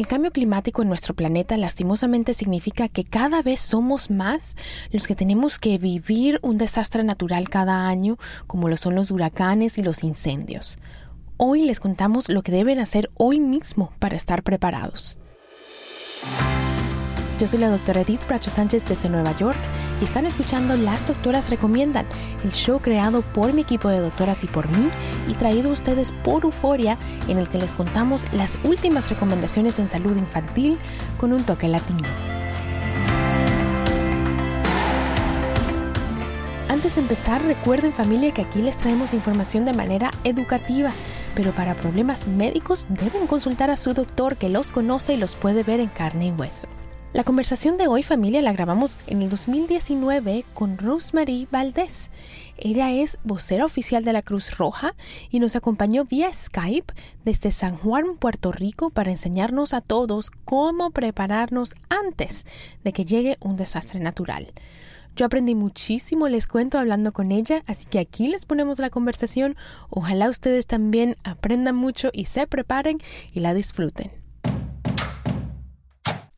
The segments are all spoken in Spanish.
El cambio climático en nuestro planeta lastimosamente significa que cada vez somos más los que tenemos que vivir un desastre natural cada año, como lo son los huracanes y los incendios. Hoy les contamos lo que deben hacer hoy mismo para estar preparados. Yo soy la doctora Edith Bracho Sánchez desde Nueva York y están escuchando Las Doctoras Recomiendan, el show creado por mi equipo de doctoras y por mí y traído a ustedes por Euforia, en el que les contamos las últimas recomendaciones en salud infantil con un toque latino. Antes de empezar, recuerden familia que aquí les traemos información de manera educativa, pero para problemas médicos deben consultar a su doctor que los conoce y los puede ver en carne y hueso. La conversación de hoy familia la grabamos en el 2019 con Rosemary Valdés. Ella es vocera oficial de la Cruz Roja y nos acompañó vía Skype desde San Juan, Puerto Rico, para enseñarnos a todos cómo prepararnos antes de que llegue un desastre natural. Yo aprendí muchísimo, les cuento hablando con ella, así que aquí les ponemos la conversación. Ojalá ustedes también aprendan mucho y se preparen y la disfruten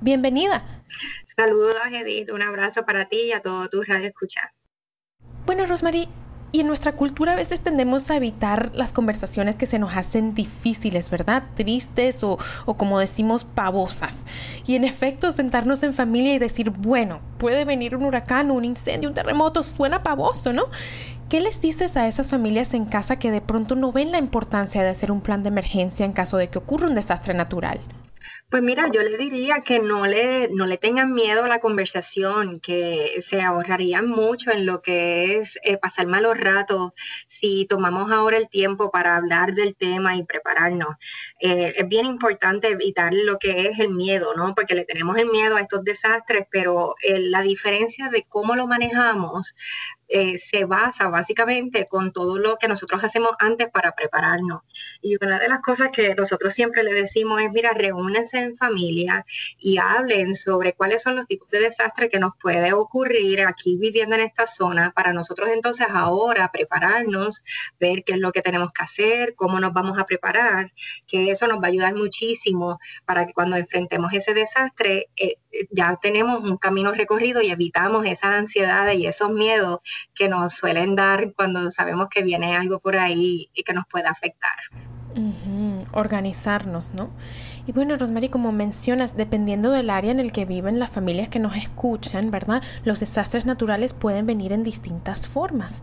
Bienvenida. Saludos, Edith. Un abrazo para ti y a todo tu radio escuchar. Bueno, Rosemary, y en nuestra cultura a veces tendemos a evitar las conversaciones que se nos hacen difíciles, ¿verdad? Tristes o, o, como decimos, pavosas. Y en efecto, sentarnos en familia y decir, bueno, puede venir un huracán, un incendio, un terremoto, suena pavoso, ¿no? ¿Qué les dices a esas familias en casa que de pronto no ven la importancia de hacer un plan de emergencia en caso de que ocurra un desastre natural? Pues mira, yo le diría que no le, no le tengan miedo a la conversación, que se ahorrarían mucho en lo que es eh, pasar malos ratos si tomamos ahora el tiempo para hablar del tema y prepararnos. Eh, es bien importante evitar lo que es el miedo, ¿no? Porque le tenemos el miedo a estos desastres, pero eh, la diferencia de cómo lo manejamos eh, se basa básicamente con todo lo que nosotros hacemos antes para prepararnos. Y una de las cosas que nosotros siempre le decimos es, mira, reúnense en familia y hablen sobre cuáles son los tipos de desastres que nos puede ocurrir aquí viviendo en esta zona para nosotros entonces ahora prepararnos, ver qué es lo que tenemos que hacer, cómo nos vamos a preparar, que eso nos va a ayudar muchísimo para que cuando enfrentemos ese desastre eh, ya tenemos un camino recorrido y evitamos esas ansiedades y esos miedos que nos suelen dar cuando sabemos que viene algo por ahí y que nos puede afectar. Organizarnos, ¿no? Y bueno, Rosemary, como mencionas, dependiendo del área en el que viven las familias que nos escuchan, ¿verdad? Los desastres naturales pueden venir en distintas formas.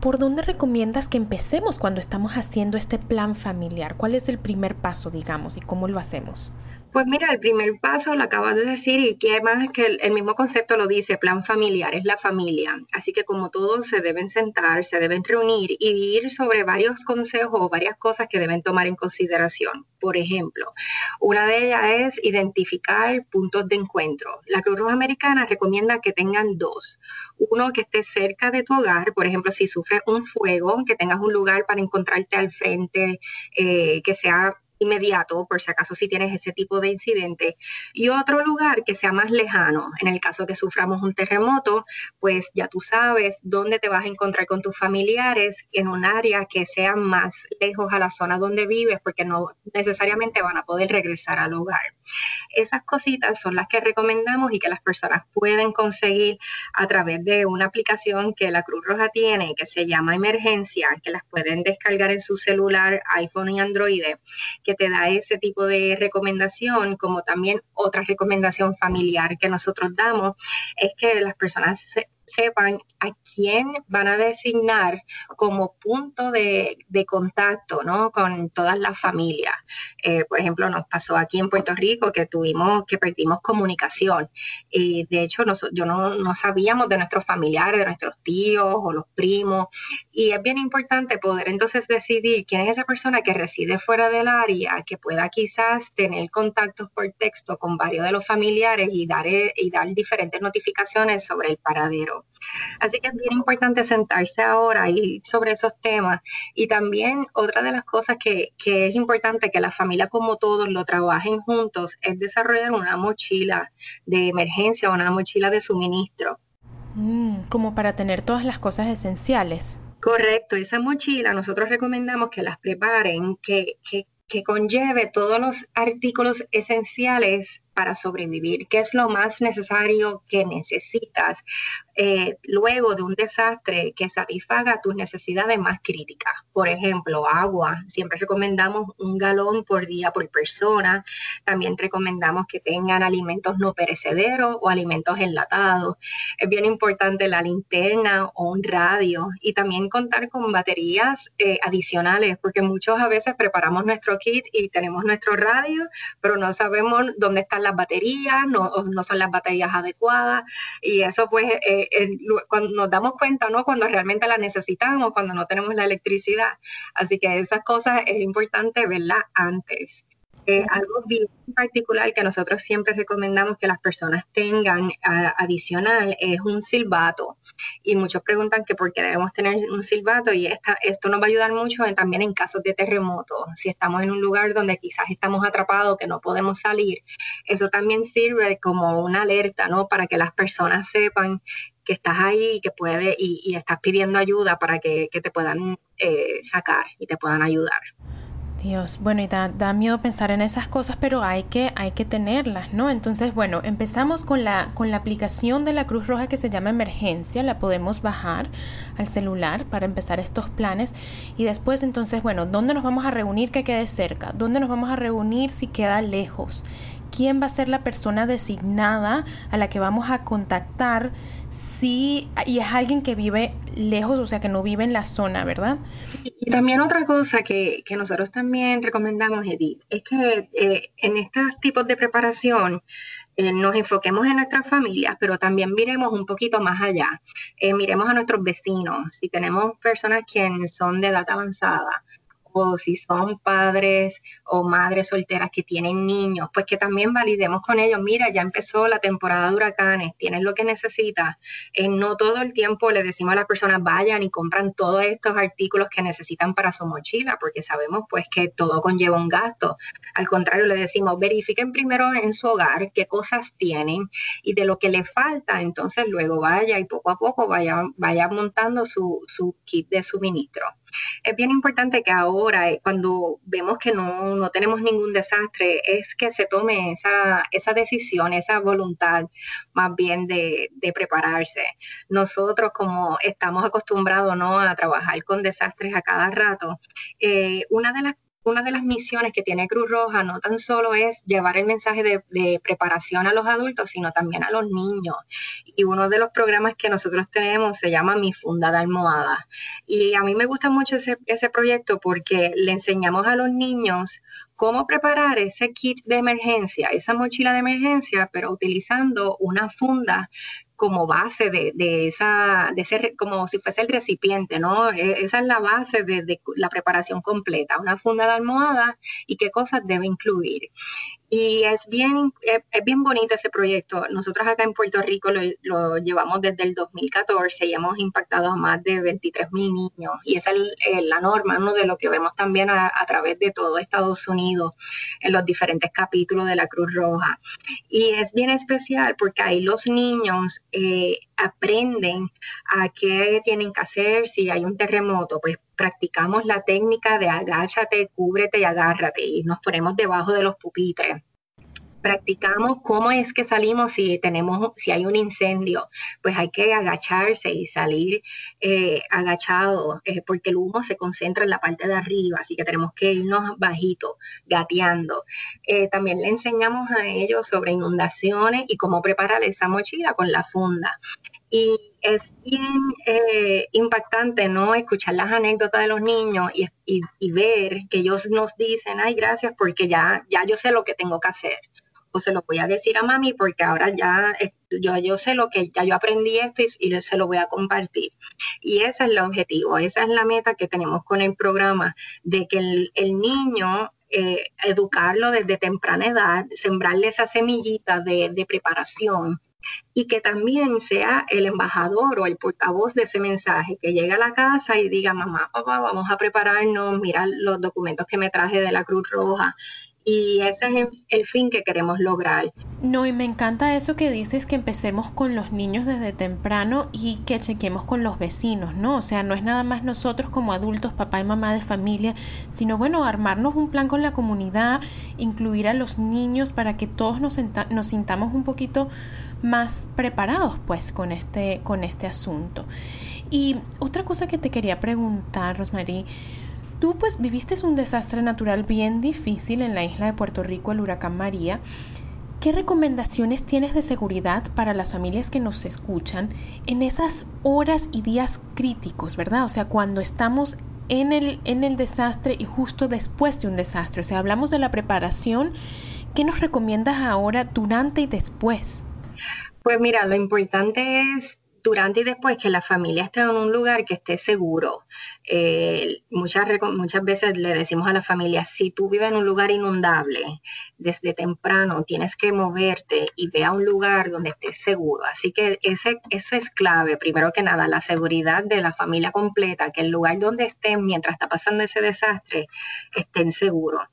¿Por dónde recomiendas que empecemos cuando estamos haciendo este plan familiar? ¿Cuál es el primer paso, digamos, y cómo lo hacemos? Pues mira, el primer paso lo acabas de decir y que más que el, mismo concepto lo dice, plan familiar, es la familia. Así que como todos se deben sentar, se deben reunir y ir sobre varios consejos o varias cosas que deben tomar en consideración. Por ejemplo, una de ellas es identificar puntos de encuentro. La Cruz Roja Americana recomienda que tengan dos. Uno que esté cerca de tu hogar, por ejemplo, si sufres un fuego, que tengas un lugar para encontrarte al frente, eh, que sea inmediato, por si acaso si tienes ese tipo de incidente, y otro lugar que sea más lejano. En el caso que suframos un terremoto, pues ya tú sabes dónde te vas a encontrar con tus familiares en un área que sea más lejos a la zona donde vives, porque no necesariamente van a poder regresar al hogar. Esas cositas son las que recomendamos y que las personas pueden conseguir a través de una aplicación que la Cruz Roja tiene, que se llama Emergencia, que las pueden descargar en su celular, iPhone y Android, que te da ese tipo de recomendación, como también otra recomendación familiar que nosotros damos, es que las personas sepan a quién van a designar como punto de, contacto ¿no? con todas las familias. Eh, por ejemplo, nos pasó aquí en Puerto Rico que tuvimos, que perdimos comunicación. Y de hecho, yo no, no sabíamos de nuestros familiares, de nuestros tíos o los primos. Y es bien importante poder entonces decidir quién es esa persona que reside fuera del área, que pueda quizás tener contactos por texto con varios de los familiares y dar, y dar diferentes notificaciones sobre el paradero. Así que es bien importante sentarse ahora y sobre esos temas. Y también otra de las cosas que, es importante que la familia como todos lo trabajen juntos es desarrollar una mochila de emergencia o una mochila de suministro. Mm, como para tener todas las cosas esenciales. Correcto, esa mochila nosotros recomendamos que las preparen, que, que, que conlleve todos los artículos esenciales para sobrevivir, qué es lo más necesario que necesitas eh, luego de un desastre que satisfaga tus necesidades más críticas. Por ejemplo, agua. Siempre recomendamos un galón por día por persona. También recomendamos que tengan alimentos no perecederos o alimentos enlatados. Es bien importante la linterna o un radio y también contar con baterías eh, adicionales porque muchos a veces preparamos nuestro kit y tenemos nuestro radio, pero no sabemos dónde están las baterías, no, son las baterías adecuadas y eso pues eh, cuando nos damos cuenta, ¿no? Cuando realmente la necesitamos, cuando no tenemos la electricidad. Así que esas cosas es importante verlas antes. Eh, algo bien particular que nosotros siempre recomendamos que las personas tengan adicional es un silbato. Y muchos preguntan que por qué debemos tener un silbato y esta, esto nos va a ayudar mucho también en casos de terremoto. Si estamos en un lugar donde quizás estamos atrapados, que no podemos salir, eso también sirve como una alerta, ¿no? Para que las personas sepan que estás ahí y que puede y, estás pidiendo ayuda para que, te puedan eh, sacar y te puedan ayudar. Dios, bueno, y da, da, miedo pensar en esas cosas, pero hay que, hay que tenerlas, ¿no? Entonces, bueno, empezamos con la, con la aplicación de la Cruz Roja que se llama Emergencia, la podemos bajar al celular para empezar estos planes. Y después, entonces, bueno, ¿dónde nos vamos a reunir que quede cerca? ¿Dónde nos vamos a reunir si queda lejos? Quién va a ser la persona designada a la que vamos a contactar si y es alguien que vive lejos, o sea, que no vive en la zona, ¿verdad? Y, también otra cosa que, nosotros también recomendamos, Edith, es que eh, en estos tipos de preparación eh, nos enfoquemos en nuestras familias, pero también miremos un poquito más allá. Eh, miremos a nuestros vecinos, si tenemos personas quienes son de edad avanzada, o si son padres o madres solteras que tienen niños, pues que también validemos con ellos, mira, ya empezó la temporada de huracanes, tienes lo que necesitas. Eh, no todo el tiempo le decimos a las personas vayan y compran todos estos artículos que necesitan para su mochila, porque sabemos pues que todo conlleva un gasto. Al contrario, le decimos, verifiquen primero en su hogar qué cosas tienen y de lo que le falta, entonces luego vaya y poco a poco vaya, vaya montando su, su kit de suministro. Es bien importante que ahora, eh, cuando vemos que no, tenemos ningún desastre, es que se tome esa, esa decisión, esa voluntad más bien de, prepararse. Nosotros, como estamos acostumbrados ¿no? a trabajar con desastres a cada rato, eh, una de las una de las misiones que tiene Cruz Roja no tan solo es llevar el mensaje de, preparación a los adultos, sino también a los niños. Y uno de los programas que nosotros tenemos se llama Mi Funda de Almohada. Y a mí me gusta mucho ese, ese proyecto porque le enseñamos a los niños cómo preparar ese kit de emergencia, esa mochila de emergencia, pero utilizando una funda como base de, esa, de ser como si fuese el recipiente, ¿no? E, esa es la base de, la preparación completa, una funda de almohada y qué cosas debe incluir. Y es bien, es, bien bonito ese proyecto. Nosotros acá en Puerto Rico lo, llevamos desde el 2014 y hemos impactado a más de 23 mil niños. Y esa es la norma, uno de lo que vemos también a, través de todo Estados Unidos en los diferentes capítulos de la Cruz Roja. Y es bien especial porque ahí los niños eh, aprenden a qué tienen que hacer si hay un terremoto, pues practicamos la técnica de agáchate, cúbrete y agárrate y nos ponemos debajo de los pupitres practicamos cómo es que salimos si tenemos, si hay un incendio, pues hay que agacharse y salir eh, agachado, eh, porque el humo se concentra en la parte de arriba, así que tenemos que irnos bajito, gateando. Eh, también le enseñamos a ellos sobre inundaciones y cómo preparar esa mochila con la funda. Y es bien eh, impactante, ¿no? Escuchar las anécdotas de los niños y, y, ver que ellos nos dicen, ay, gracias, porque ya, ya yo sé lo que tengo que hacer. O se lo voy a decir a mami porque ahora ya yo, yo sé lo que ya yo aprendí esto y, se lo voy a compartir. Y ese es el objetivo, esa es la meta que tenemos con el programa, de que el, niño eh, educarlo desde temprana edad, sembrarle esa semillita de, de preparación y que también sea el embajador o el portavoz de ese mensaje, que llegue a la casa y diga, mamá, papá, vamos a prepararnos, mira los documentos que me traje de la Cruz Roja, y ese es el fin que queremos lograr. No, y me encanta eso que dices que empecemos con los niños desde temprano y que chequemos con los vecinos, ¿no? O sea, no es nada más nosotros como adultos, papá y mamá de familia, sino bueno, armarnos un plan con la comunidad, incluir a los niños para que todos nos, nos sintamos un poquito más preparados pues con este, con este asunto. Y otra cosa que te quería preguntar, Rosmarie, Tú pues viviste un desastre natural bien difícil en la isla de Puerto Rico, el huracán María. ¿Qué recomendaciones tienes de seguridad para las familias que nos escuchan en esas horas y días críticos, verdad? O sea, cuando estamos en el, en el desastre y justo después de un desastre. O sea, hablamos de la preparación. ¿Qué nos recomiendas ahora durante y después? Pues mira, lo importante es durante y después que la familia esté en un lugar que esté seguro. Eh, muchas, muchas veces le decimos a la familia, si tú vives en un lugar inundable, desde temprano tienes que moverte y ve a un lugar donde estés seguro. Así que ese, eso es clave, primero que nada, la seguridad de la familia completa, que el lugar donde estén mientras está pasando ese desastre estén seguros.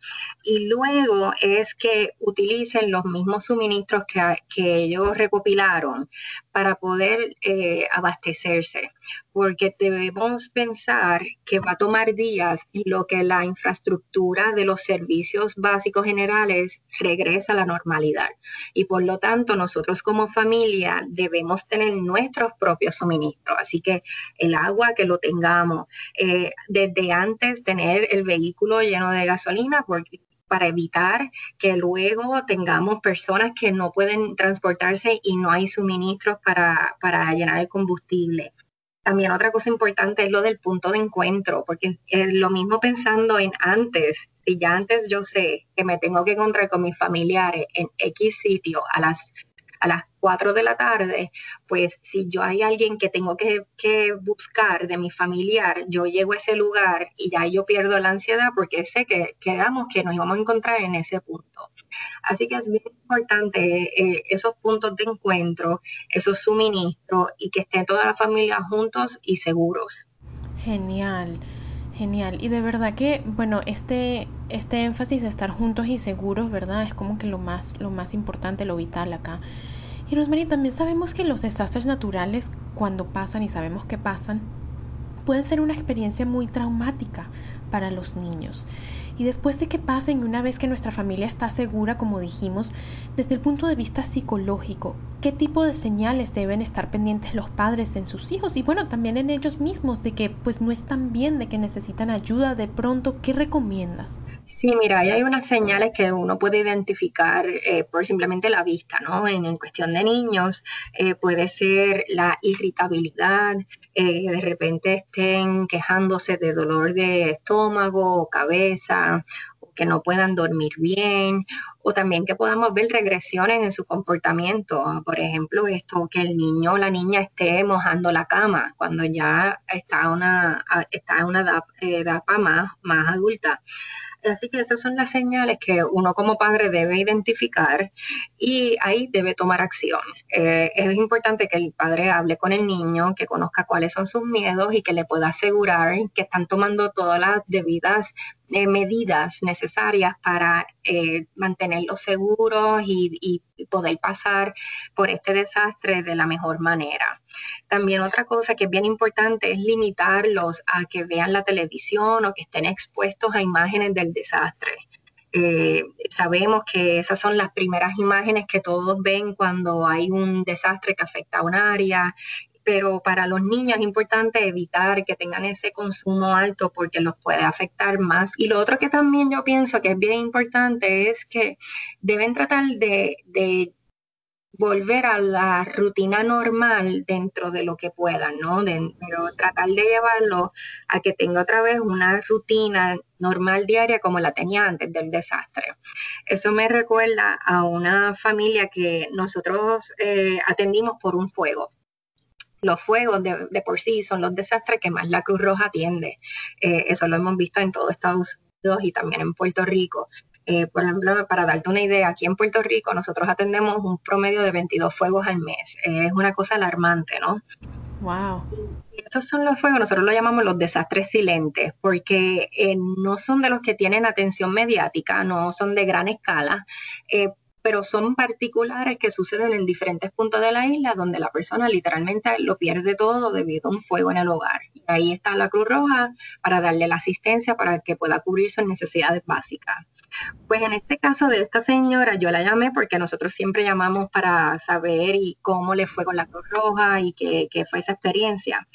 Y luego es que utilicen los mismos suministros que, que ellos recopilaron para poder eh, abastecerse, porque debemos pensar que va a tomar días en lo que la infraestructura de los servicios básicos generales regresa a la normalidad. Y por lo tanto, nosotros como familia debemos tener nuestros propios suministros. Así que el agua que lo tengamos, eh, desde antes tener el vehículo lleno de gasolina, porque para evitar que luego tengamos personas que no pueden transportarse y no hay suministros para, llenar el combustible. También otra cosa importante es lo del punto de encuentro, porque es lo mismo pensando en antes, si ya antes yo sé que me tengo que encontrar con mis familiares en X sitio a las a las 4 de la tarde, pues si yo hay alguien que tengo que, buscar de mi familiar, yo llego a ese lugar y ya yo pierdo la ansiedad porque sé que quedamos que nos íbamos a encontrar en ese punto. Así que es bien importante eh, esos puntos de encuentro, esos suministros y que estén toda la familia juntos y seguros. Genial. Genial. Y de verdad que, bueno, este, este énfasis de estar juntos y seguros, ¿verdad? Es como que lo más, lo más importante, lo vital acá. Y Rosemary, también sabemos que los desastres naturales, cuando pasan y sabemos que pasan, pueden ser una experiencia muy traumática para los niños. Y después de que pasen, una vez que nuestra familia está segura, como dijimos, desde el punto de vista psicológico, ¿qué tipo de señales deben estar pendientes los padres en sus hijos? Y bueno, también en ellos mismos, de que pues no están bien, de que necesitan ayuda de pronto, ¿qué recomiendas? Sí, mira, hay unas señales que uno puede identificar eh, por simplemente la vista, ¿no? En, cuestión de niños, eh, puede ser la irritabilidad, eh, de repente estén quejándose de dolor de estómago o cabeza, que no puedan dormir bien, o también que podamos ver regresiones en su comportamiento. Por ejemplo, esto que el niño o la niña esté mojando la cama cuando ya está, una, está una edad, más, más adulta. Así que esas son las señales que uno como padre debe identificar y ahí debe tomar acción. Eh, es importante que el padre hable con el niño, que conozca cuáles son sus miedos y que le pueda asegurar que están tomando todas las debidas eh, medidas necesarias para eh, mantenerlos seguros y, y, poder pasar por este desastre de la mejor manera. También otra cosa que es bien importante es limitarlos a que vean la televisión o que estén expuestos a imágenes del desastre. Eh, sabemos que esas son las primeras imágenes que todos ven cuando hay un desastre que afecta a un área pero para los niños es importante evitar que tengan ese consumo alto porque los puede afectar más. Y lo otro que también yo pienso que es bien importante es que deben tratar de, volver a la rutina normal dentro de lo que puedan, ¿no? pero tratar de llevarlo a que tenga otra vez una rutina normal diaria como la tenía antes del desastre. Eso me recuerda a una familia que nosotros eh, atendimos por un fuego los fuegos de, por sí son los desastres que más la Cruz Roja atiende. Eh, eso lo hemos visto en todo Estados Unidos y también en Puerto Rico. Eh, por ejemplo, para darte una idea, aquí en Puerto Rico nosotros atendemos un promedio de 22 fuegos al mes. Eh, es una cosa alarmante, ¿no? Wow. estos son los fuegos, nosotros lo llamamos los desastres silentes, porque no son de los que tienen atención mediática, no son de gran escala, pero son particulares que suceden en diferentes puntos de la isla donde la persona literalmente lo pierde todo debido a un fuego en el hogar. Y ahí está la Cruz Roja para darle la asistencia para que pueda cubrir sus necesidades básicas. Pues en este caso de esta señora, yo la llamé porque nosotros siempre llamamos para saber y cómo le fue con la Cruz Roja y qué, fue esa experiencia.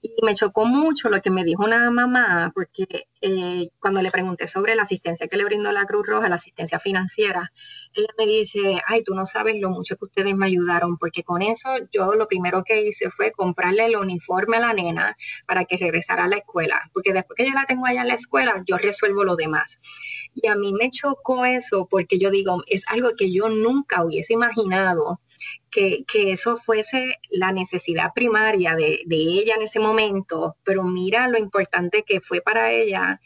Y me chocó mucho lo que me dijo una mamá, porque eh, cuando le pregunté sobre la asistencia que le brindó la Cruz Roja, la asistencia financiera, ella me dice, ay, tú no sabes lo mucho que ustedes me ayudaron, porque con eso yo lo primero que hice fue comprarle el uniforme a la nena para que regresara a la escuela, porque después que yo la tengo allá en la escuela, yo resuelvo lo demás. Y a mí me chocó eso, porque yo digo, es algo que yo nunca hubiese imaginado que, eso fuese la necesidad primaria de, ella en ese momento, pero mira lo importante que fue para ella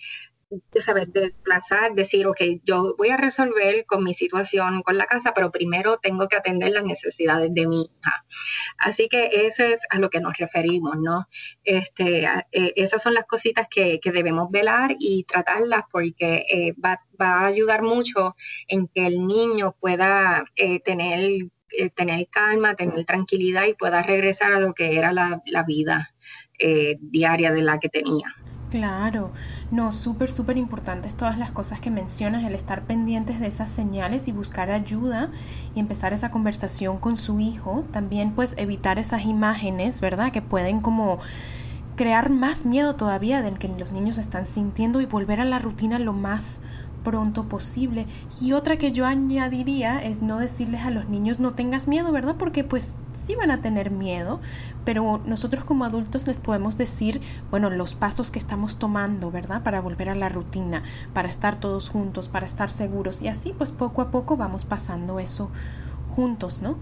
sabes, desplazar, decir, ok, yo voy a resolver con mi situación con la casa, pero primero tengo que atender las necesidades de mi hija. Así que eso es a lo que nos referimos, ¿no? Este, eh, esas son las cositas que, debemos velar y tratarlas porque eh, va, a ayudar mucho en que el niño pueda eh, tener tener calma, tener tranquilidad y pueda regresar a lo que era la, vida eh, diaria de la que tenía. Claro, no, súper, súper importantes todas las cosas que mencionas, el estar pendientes de esas señales y buscar ayuda y empezar esa conversación con su hijo. También pues evitar esas imágenes, ¿verdad? Que pueden como crear más miedo todavía del que los niños están sintiendo y volver a la rutina lo más pronto posible. Y otra que yo añadiría es no decirles a los niños no tengas miedo, ¿verdad? Porque pues sí van a tener miedo, pero nosotros como adultos les podemos decir, bueno, los pasos que estamos tomando, ¿verdad? Para volver a la rutina, para estar todos juntos, para estar seguros. Y así pues poco a poco vamos pasando eso juntos, ¿no?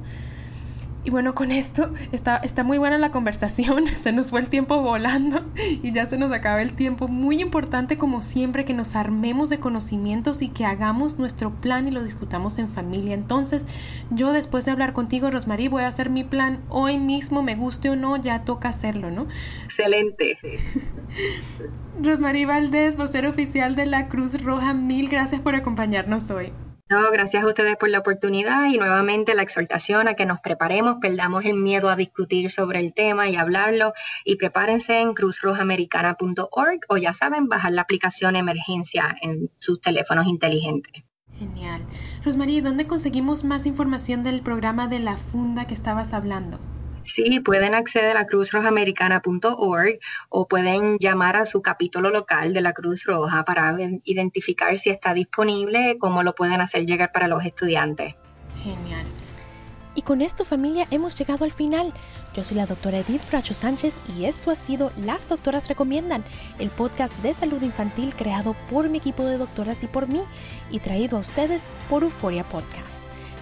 Y bueno, con esto está, está muy buena la conversación, se nos fue el tiempo volando y ya se nos acaba el tiempo. Muy importante como siempre que nos armemos de conocimientos y que hagamos nuestro plan y lo discutamos en familia. Entonces, yo después de hablar contigo, Rosmarie, voy a hacer mi plan hoy mismo, me guste o no, ya toca hacerlo, ¿no? Excelente. Rosmarie Valdés, vocero oficial de la Cruz Roja, mil gracias por acompañarnos hoy. No, gracias a ustedes por la oportunidad y nuevamente la exhortación a que nos preparemos, perdamos el miedo a discutir sobre el tema y hablarlo y prepárense en cruzrojamericana.org o ya saben, bajar la aplicación emergencia en sus teléfonos inteligentes. Genial. Rosmarie, ¿dónde conseguimos más información del programa de la funda que estabas hablando? Sí, pueden acceder a cruzrojamericana.org o pueden llamar a su capítulo local de la Cruz Roja para identificar si está disponible, cómo lo pueden hacer llegar para los estudiantes. Genial. Y con esto familia hemos llegado al final. Yo soy la doctora Edith Bracho Sánchez y esto ha sido Las Doctoras Recomiendan, el podcast de salud infantil creado por mi equipo de doctoras y por mí y traído a ustedes por Euforia Podcast.